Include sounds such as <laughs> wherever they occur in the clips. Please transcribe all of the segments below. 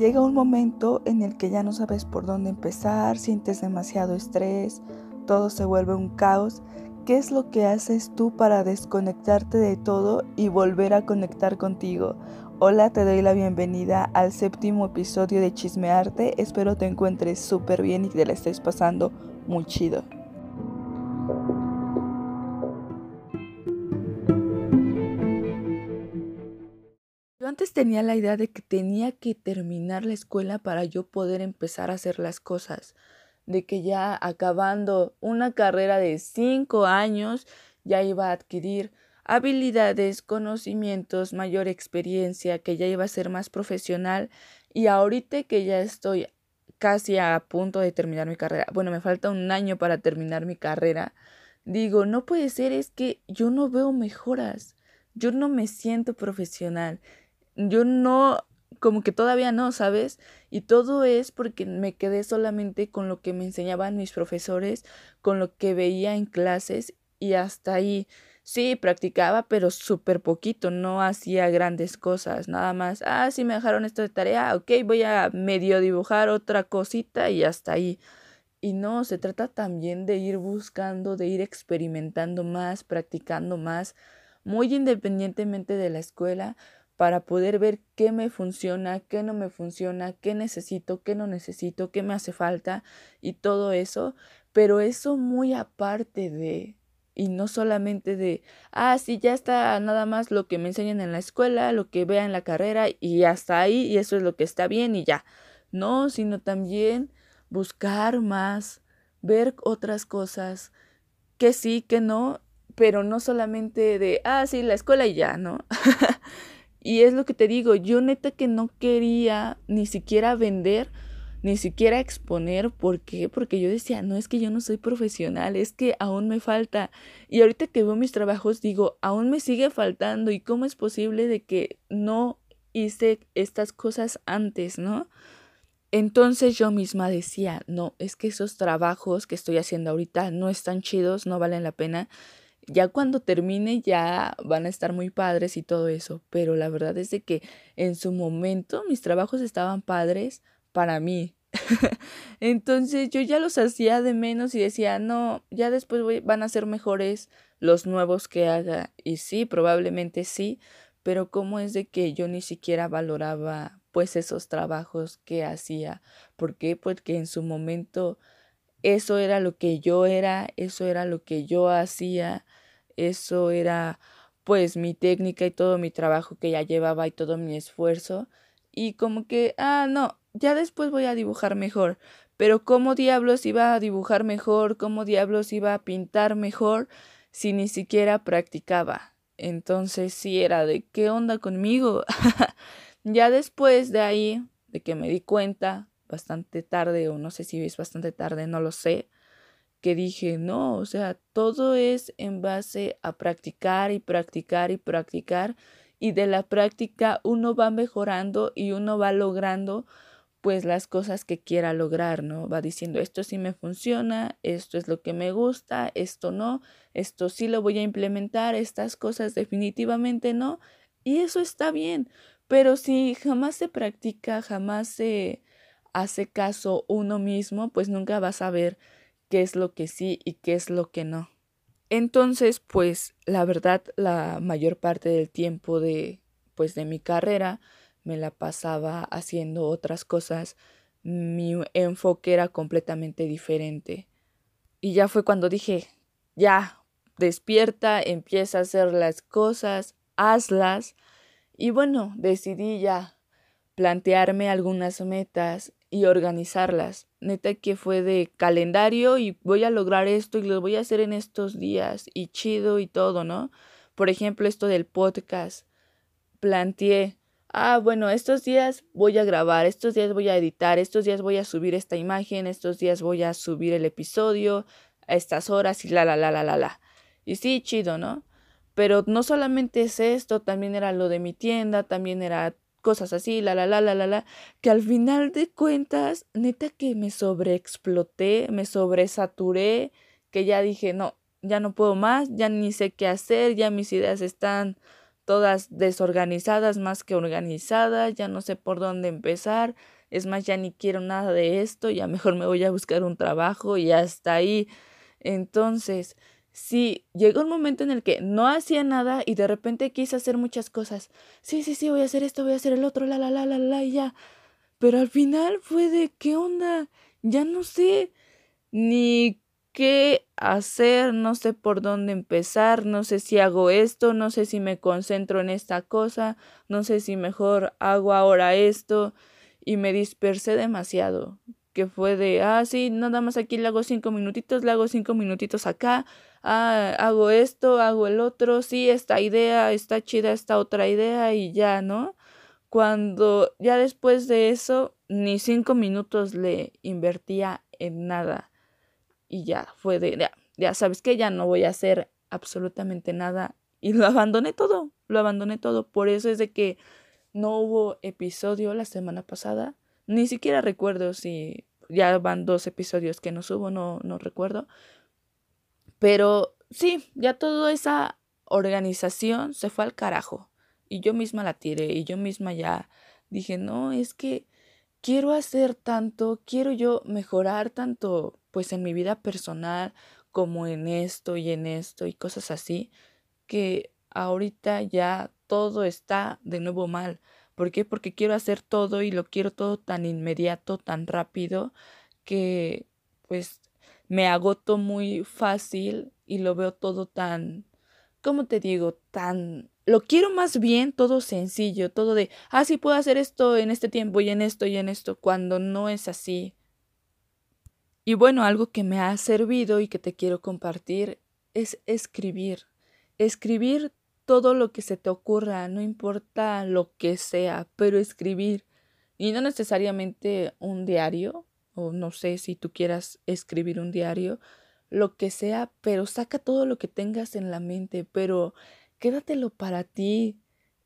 Llega un momento en el que ya no sabes por dónde empezar, sientes demasiado estrés, todo se vuelve un caos. ¿Qué es lo que haces tú para desconectarte de todo y volver a conectar contigo? Hola, te doy la bienvenida al séptimo episodio de Chismearte. Espero te encuentres súper bien y te la estés pasando muy chido. Antes tenía la idea de que tenía que terminar la escuela para yo poder empezar a hacer las cosas, de que ya acabando una carrera de cinco años ya iba a adquirir habilidades, conocimientos, mayor experiencia, que ya iba a ser más profesional y ahorita que ya estoy casi a punto de terminar mi carrera, bueno, me falta un año para terminar mi carrera, digo, no puede ser, es que yo no veo mejoras, yo no me siento profesional, yo no, como que todavía no, ¿sabes? Y todo es porque me quedé solamente con lo que me enseñaban mis profesores, con lo que veía en clases y hasta ahí. Sí, practicaba, pero súper poquito, no hacía grandes cosas, nada más. Ah, sí me dejaron esto de tarea, ok, voy a medio dibujar otra cosita y hasta ahí. Y no, se trata también de ir buscando, de ir experimentando más, practicando más, muy independientemente de la escuela, para poder ver qué me funciona, qué no me funciona, qué necesito, qué no necesito, qué me hace falta y todo eso, pero eso muy aparte de, y no solamente de, ah, sí, ya está nada más lo que me enseñan en la escuela, lo que vea en la carrera y hasta ahí y eso es lo que está bien y ya. No, sino también buscar más, ver otras cosas, que sí, que no, pero no solamente de, ah, sí, la escuela y ya, ¿no? <laughs> Y es lo que te digo, yo neta que no quería ni siquiera vender, ni siquiera exponer. ¿Por qué? Porque yo decía, no es que yo no soy profesional, es que aún me falta. Y ahorita que veo mis trabajos digo, aún me sigue faltando. ¿Y cómo es posible de que no hice estas cosas antes, no? Entonces yo misma decía, no, es que esos trabajos que estoy haciendo ahorita no están chidos, no valen la pena ya cuando termine ya van a estar muy padres y todo eso, pero la verdad es de que en su momento mis trabajos estaban padres para mí. <laughs> Entonces yo ya los hacía de menos y decía, no, ya después van a ser mejores los nuevos que haga. Y sí, probablemente sí, pero cómo es de que yo ni siquiera valoraba pues esos trabajos que hacía. ¿Por qué? Porque en su momento eso era lo que yo era, eso era lo que yo hacía, eso era pues mi técnica y todo mi trabajo que ya llevaba y todo mi esfuerzo. Y como que, ah, no, ya después voy a dibujar mejor. Pero ¿cómo diablos iba a dibujar mejor? ¿Cómo diablos iba a pintar mejor si ni siquiera practicaba? Entonces sí era de qué onda conmigo. <laughs> ya después de ahí, de que me di cuenta, bastante tarde o no sé si es bastante tarde, no lo sé, que dije, no, o sea, todo es en base a practicar y practicar y practicar y de la práctica uno va mejorando y uno va logrando pues las cosas que quiera lograr, ¿no? Va diciendo, esto sí me funciona, esto es lo que me gusta, esto no, esto sí lo voy a implementar, estas cosas definitivamente no, y eso está bien, pero si jamás se practica, jamás se hace caso uno mismo, pues nunca vas a ver qué es lo que sí y qué es lo que no. Entonces, pues la verdad, la mayor parte del tiempo de pues de mi carrera me la pasaba haciendo otras cosas. Mi enfoque era completamente diferente. Y ya fue cuando dije, ya, despierta, empieza a hacer las cosas, hazlas. Y bueno, decidí ya plantearme algunas metas y organizarlas. Neta que fue de calendario y voy a lograr esto y lo voy a hacer en estos días y chido y todo, ¿no? Por ejemplo, esto del podcast. Planteé, ah, bueno, estos días voy a grabar, estos días voy a editar, estos días voy a subir esta imagen, estos días voy a subir el episodio a estas horas y la, la, la, la, la, la. Y sí, chido, ¿no? Pero no solamente es esto, también era lo de mi tienda, también era cosas así, la, la, la, la, la, la, que al final de cuentas, neta que me sobreexploté, me sobresaturé, que ya dije, no, ya no puedo más, ya ni sé qué hacer, ya mis ideas están todas desorganizadas más que organizadas, ya no sé por dónde empezar, es más, ya ni quiero nada de esto, ya mejor me voy a buscar un trabajo y hasta ahí. Entonces, sí, llegó un momento en el que no hacía nada y de repente quise hacer muchas cosas. Sí, sí, sí, voy a hacer esto, voy a hacer el otro, la, la, la, la, la, y ya. Pero al final fue de, ¿qué onda? Ya no sé ni qué hacer, no sé por dónde empezar, no sé si hago esto, no sé si me concentro en esta cosa, no sé si mejor hago ahora esto y me dispersé demasiado que fue de, ah, sí, nada más aquí le hago cinco minutitos, le hago cinco minutitos acá, ah, hago esto, hago el otro, sí, esta idea, está chida esta otra idea y ya, ¿no? Cuando ya después de eso, ni cinco minutos le invertía en nada. Y ya, fue de, ya, ya sabes que ya no voy a hacer absolutamente nada. Y lo abandoné todo, lo abandoné todo. Por eso es de que no hubo episodio la semana pasada ni siquiera recuerdo si ya van dos episodios que no subo, no, no recuerdo. Pero sí, ya toda esa organización se fue al carajo. Y yo misma la tiré y yo misma ya dije, no, es que quiero hacer tanto, quiero yo mejorar tanto pues en mi vida personal como en esto y en esto y cosas así, que ahorita ya todo está de nuevo mal. ¿Por qué? Porque quiero hacer todo y lo quiero todo tan inmediato, tan rápido, que pues me agoto muy fácil y lo veo todo tan, ¿cómo te digo? Tan... Lo quiero más bien todo sencillo, todo de, ah, sí puedo hacer esto en este tiempo y en esto y en esto, cuando no es así. Y bueno, algo que me ha servido y que te quiero compartir es escribir. Escribir todo lo que se te ocurra, no importa lo que sea, pero escribir. Y no necesariamente un diario, no sé si tú quieras escribir un diario, lo que sea, pero saca todo lo que tengas en la mente, pero quédatelo para ti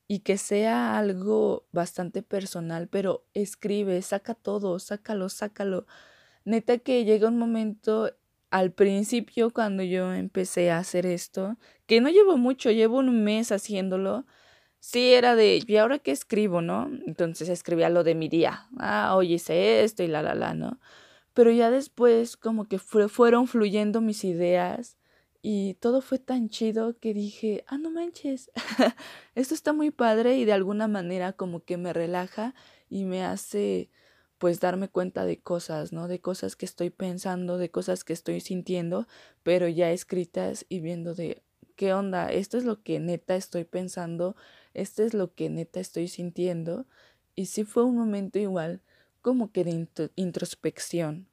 y que sea algo bastante personal, pero escribe, saca todo, sácalo, sácalo. Neta que llega un momento al principio cuando yo empecé a hacer esto, que no llevo mucho, llevo un mes haciéndolo, sí era de, ¿y ahora qué escribo, no? Entonces escribía lo de mi día, ah, hoy hice esto y la, la, la, ¿no? Pero ya después como que fueron fluyendo mis ideas y todo fue tan chido que dije, ah, no manches, <laughs> esto está muy padre y de alguna manera como que me relaja y me hace pues darme cuenta de cosas, ¿no? De cosas que estoy pensando, de cosas que estoy sintiendo, pero ya escritas y viendo de qué onda, esto es lo que neta estoy pensando, esto es lo que neta estoy sintiendo. Y sí fue un momento igual como que de introspección.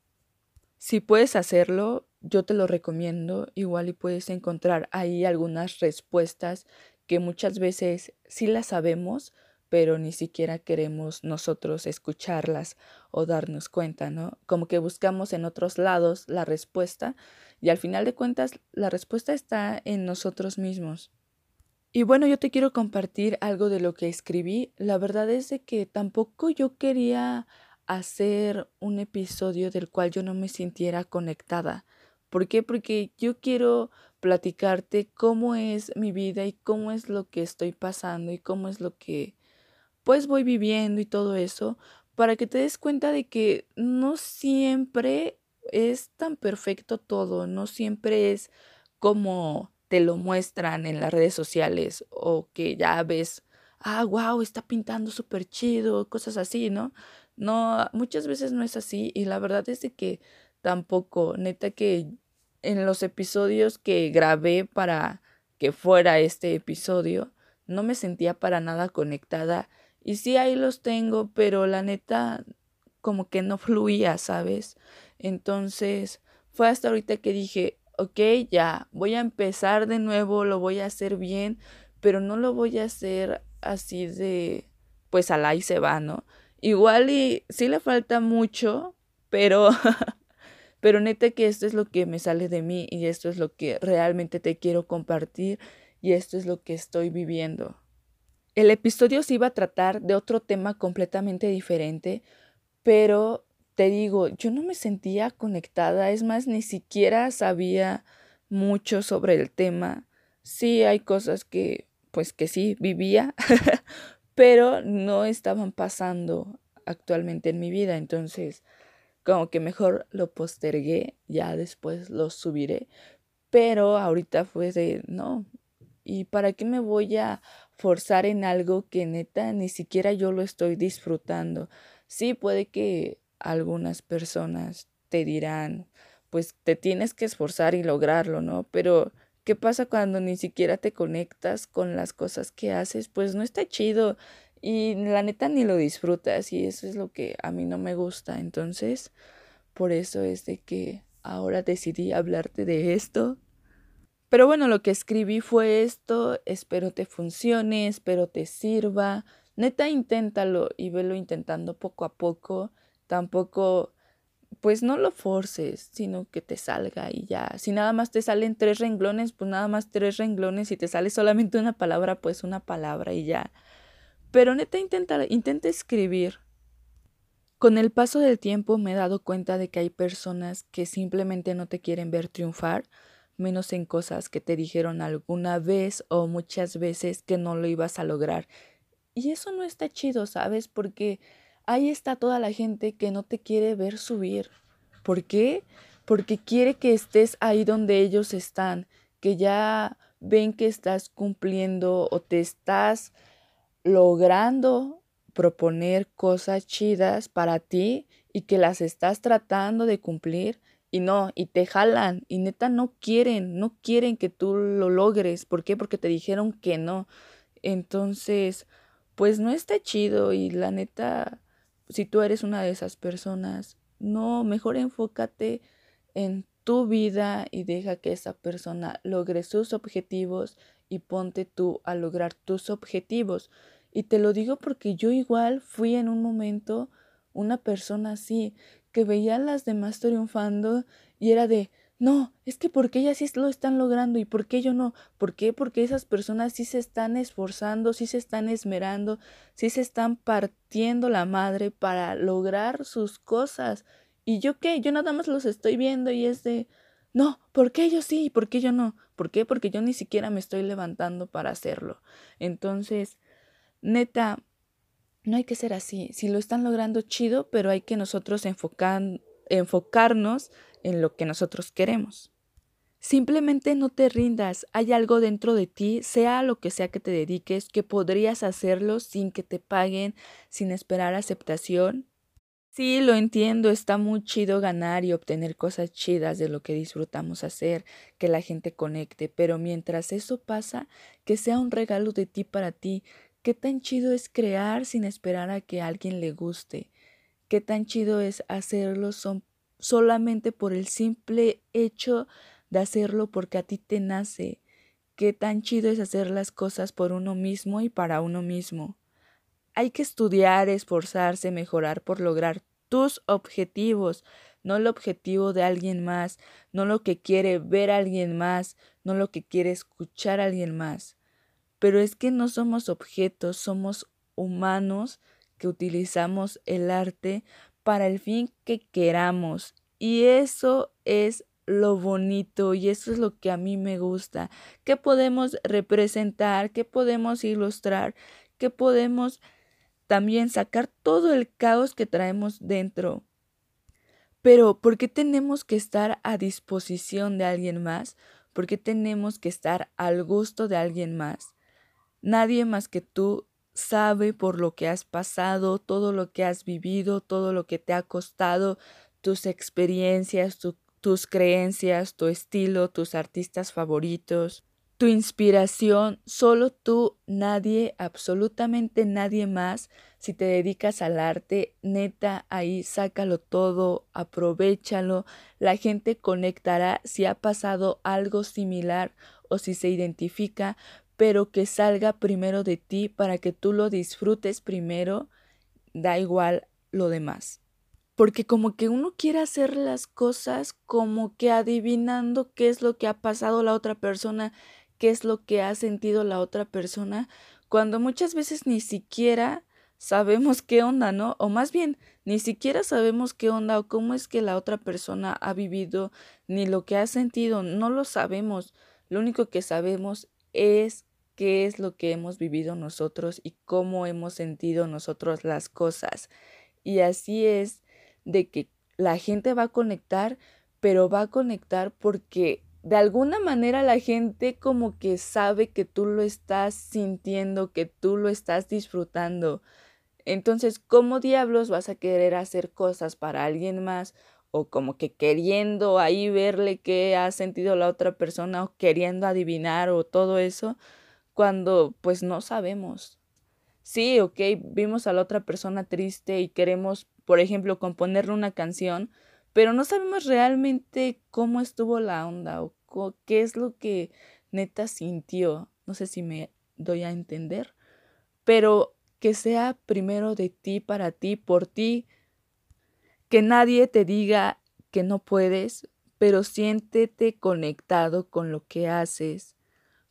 Si puedes hacerlo, yo te lo recomiendo, igual y puedes encontrar ahí algunas respuestas que muchas veces sí las sabemos, pero ni siquiera queremos nosotros escucharlas o darnos cuenta, ¿no? Como que buscamos en otros lados la respuesta y al final de cuentas la respuesta está en nosotros mismos. Y bueno, yo te quiero compartir algo de lo que escribí. La verdad es de que tampoco yo quería hacer un episodio del cual yo no me sintiera conectada. ¿Por qué? Porque yo quiero platicarte cómo es mi vida y cómo es lo que estoy pasando y cómo es lo que pues voy viviendo y todo eso, para que te des cuenta de que no siempre es tan perfecto todo, no siempre es como te lo muestran en las redes sociales o que ya ves, ah, wow, está pintando súper chido, cosas así, ¿no? No, muchas veces no es así y la verdad es de que tampoco, neta que en los episodios que grabé para que fuera este episodio, no me sentía para nada conectada y sí, ahí los tengo, pero la neta como que no fluía, ¿sabes? Entonces fue hasta ahorita que dije, ok, ya, voy a empezar de nuevo, lo voy a hacer bien, pero no lo voy a hacer así de, pues al ahí se va, ¿no? Igual y sí le falta mucho, pero, <laughs> pero neta que esto es lo que me sale de mí y esto es lo que realmente te quiero compartir y esto es lo que estoy viviendo. El episodio se iba a tratar de otro tema completamente diferente, pero te digo, yo no me sentía conectada, es más, ni siquiera sabía mucho sobre el tema. Sí hay cosas que pues que sí, vivía, <laughs> pero no estaban pasando actualmente en mi vida. Entonces, como que mejor lo postergué, ya después lo subiré. Pero ahorita fue de, no, ¿y para qué me voy a forzar en algo que neta ni siquiera yo lo estoy disfrutando? Sí, puede que algunas personas te dirán, pues te tienes que esforzar y lograrlo, ¿no? Pero ¿qué pasa cuando ni siquiera te conectas con las cosas que haces? Pues no está chido y la neta ni lo disfrutas y eso es lo que a mí no me gusta. Entonces, por eso es de que ahora decidí hablarte de esto. Pero bueno, lo que escribí fue esto, espero te funcione, espero te sirva. Neta, inténtalo y velo intentando poco a poco. Tampoco, pues no lo forces, sino que te salga y ya. Si nada más te salen tres renglones, pues nada más tres renglones. Si te sale solamente una palabra, pues una palabra y ya. Pero neta, intenta, intenta escribir. Con el paso del tiempo me he dado cuenta de que hay personas que simplemente no te quieren ver triunfar, menos en cosas que te dijeron alguna vez o muchas veces que no lo ibas a lograr. Y eso no está chido, ¿sabes? Porque ahí está toda la gente que no te quiere ver subir. ¿Por qué? Porque quiere que estés ahí donde ellos están, que ya ven que estás cumpliendo o te estás logrando proponer cosas chidas para ti y que las estás tratando de cumplir y no, y te jalan y neta no quieren, no quieren que tú lo logres. ¿Por qué? Porque te dijeron que no. Entonces, pues no está chido y la neta, si tú eres una de esas personas, no, mejor enfócate en tu vida y deja que esa persona logre sus objetivos y ponte tú a lograr tus objetivos. Y te lo digo porque yo igual fui en un momento una persona así, que veía a las demás triunfando y era de, no, es que porque ellas sí lo están logrando y por qué yo no. ¿Por qué? Porque esas personas sí se están esforzando, sí se están esmerando, sí se están partiendo la madre para lograr sus cosas. ¿Y yo qué? Yo nada más los estoy viendo y es de, no, ¿por qué yo sí y por qué yo no? ¿Por qué? Porque yo ni siquiera me estoy levantando para hacerlo. Entonces, neta, no hay que ser así. Si lo están logrando chido, pero hay que nosotros enfocarnos en lo que nosotros queremos. Simplemente no te rindas, hay algo dentro de ti, sea lo que sea que te dediques, que podrías hacerlo sin que te paguen, sin esperar aceptación, Sí, lo entiendo, está muy chido ganar y obtener cosas chidas de lo que disfrutamos hacer, que la gente conecte, pero mientras eso pasa, que sea un regalo de ti para ti. ¿Qué tan chido es crear sin esperar a que alguien le guste? ¿Qué tan chido es hacerlo son solamente por el simple hecho de hacerlo porque a ti te nace? ¿Qué tan chido es hacer las cosas por uno mismo y para uno mismo? Hay que estudiar, esforzarse, mejorar por lograr tus objetivos, no el objetivo de alguien más, no lo que quiere ver alguien más, no lo que quiere escuchar alguien más. Pero es que no somos objetos, somos humanos que utilizamos el arte para el fin que queramos. Y eso es lo bonito y eso es lo que a mí me gusta. ¿Qué podemos representar? ¿Qué podemos ilustrar? ¿Qué podemos también sacar todo el caos que traemos dentro. Pero, ¿por qué tenemos que estar a disposición de alguien más? ¿Por qué tenemos que estar al gusto de alguien más? Nadie más que tú sabe por lo que has pasado, todo lo que has vivido, todo lo que te ha costado, tus experiencias, tus creencias, tu estilo, tus artistas favoritos tu inspiración, solo tú, nadie, absolutamente nadie más. Si te dedicas al arte, neta, ahí sácalo todo, aprovechalo. La gente conectará si ha pasado algo similar o si se identifica, pero que salga primero de ti para que tú lo disfrutes primero, da igual lo demás. Porque como que uno quiere hacer las cosas como que adivinando qué es lo que ha pasado la otra persona qué es lo que ha sentido la otra persona, cuando muchas veces ni siquiera sabemos qué onda, ¿no? O más bien, ni siquiera sabemos qué onda o cómo es que la otra persona ha vivido, ni lo que ha sentido, no lo sabemos. Lo único que sabemos es qué es lo que hemos vivido nosotros y cómo hemos sentido nosotros las cosas. Y así es de que la gente va a conectar, pero va a conectar porque de alguna manera la gente como que sabe que tú lo estás sintiendo, que tú lo estás disfrutando. Entonces, ¿cómo diablos vas a querer hacer cosas para alguien más? O como que queriendo ahí verle qué ha sentido la otra persona o queriendo adivinar o todo eso, cuando pues no sabemos. Sí, ok, vimos a la otra persona triste y queremos, por ejemplo, componerle una canción, pero no sabemos realmente cómo estuvo la onda o qué es lo que neta sintió. No sé si me doy a entender, pero que sea primero de ti, para ti, por ti, que nadie te diga que no puedes, pero siéntete conectado con lo que haces.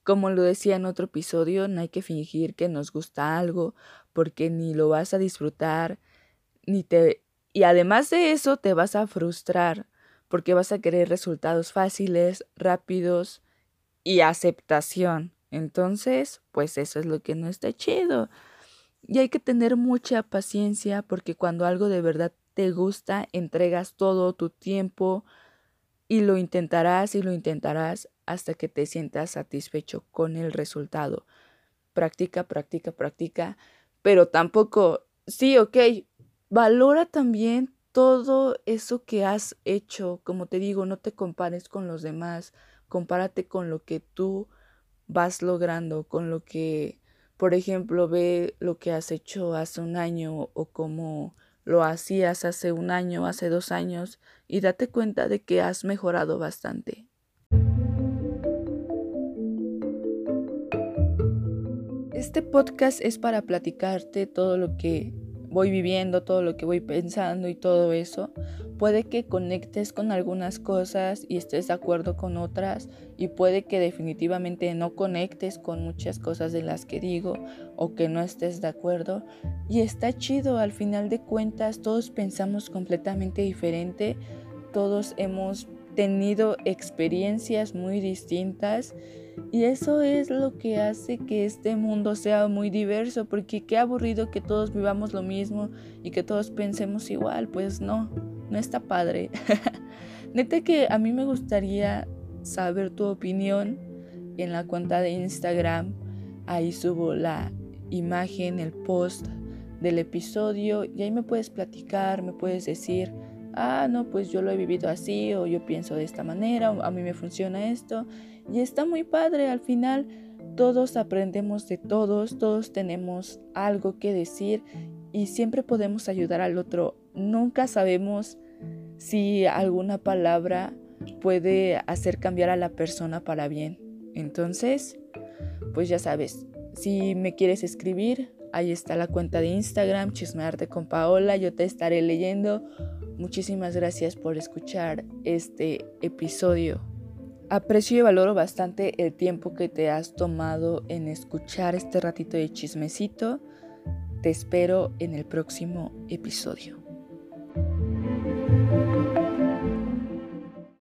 Como lo decía en otro episodio, no hay que fingir que nos gusta algo, porque ni lo vas a disfrutar, ni te y además de eso te vas a frustrar, porque vas a querer resultados fáciles, rápidos y aceptación. Entonces, pues eso es lo que no está chido. Y hay que tener mucha paciencia porque cuando algo de verdad te gusta, entregas todo tu tiempo y lo intentarás y lo intentarás hasta que te sientas satisfecho con el resultado. Practica, practica, practica, pero tampoco, sí, ok, valora también todo eso que has hecho. Como te digo, no te compares con los demás, compárate con lo que tú vas logrando, con lo que por ejemplo, ve lo que has hecho hace un año o cómo lo hacías hace un año, hace dos años, y date cuenta de que has mejorado bastante. Este podcast es para platicarte todo lo que voy viviendo, todo lo que voy pensando y todo eso, puede que conectes con algunas cosas y estés de acuerdo con otras y puede que definitivamente no conectes con muchas cosas de las que digo o que no estés de acuerdo. Y está chido, al final de cuentas todos pensamos completamente diferente, todos hemos tenido experiencias muy distintas y eso es lo que hace que este mundo sea muy diverso, porque qué aburrido que todos vivamos lo mismo y que todos pensemos igual, pues no, no está padre. <laughs> Neta que a mí me gustaría saber tu opinión en la cuenta de Instagram. Ahí subo la imagen, el post del episodio y ahí me puedes platicar, me puedes decir, ah, no, pues yo lo he vivido así o yo pienso de esta manera, o a mí me funciona esto y está muy padre, al final todos aprendemos de todos, todos tenemos algo que decir y siempre podemos ayudar al otro. Nunca sabemos si alguna palabra puede hacer cambiar a la persona para bien. Entonces, pues ya sabes, si me quieres escribir, ahí está la cuenta de Instagram, Chismearte con Paola, yo te estaré leyendo. Muchísimas gracias por escuchar este episodio. Aprecio y valoro bastante el tiempo que te has tomado en escuchar este ratito de chismecito. Te espero en el próximo episodio.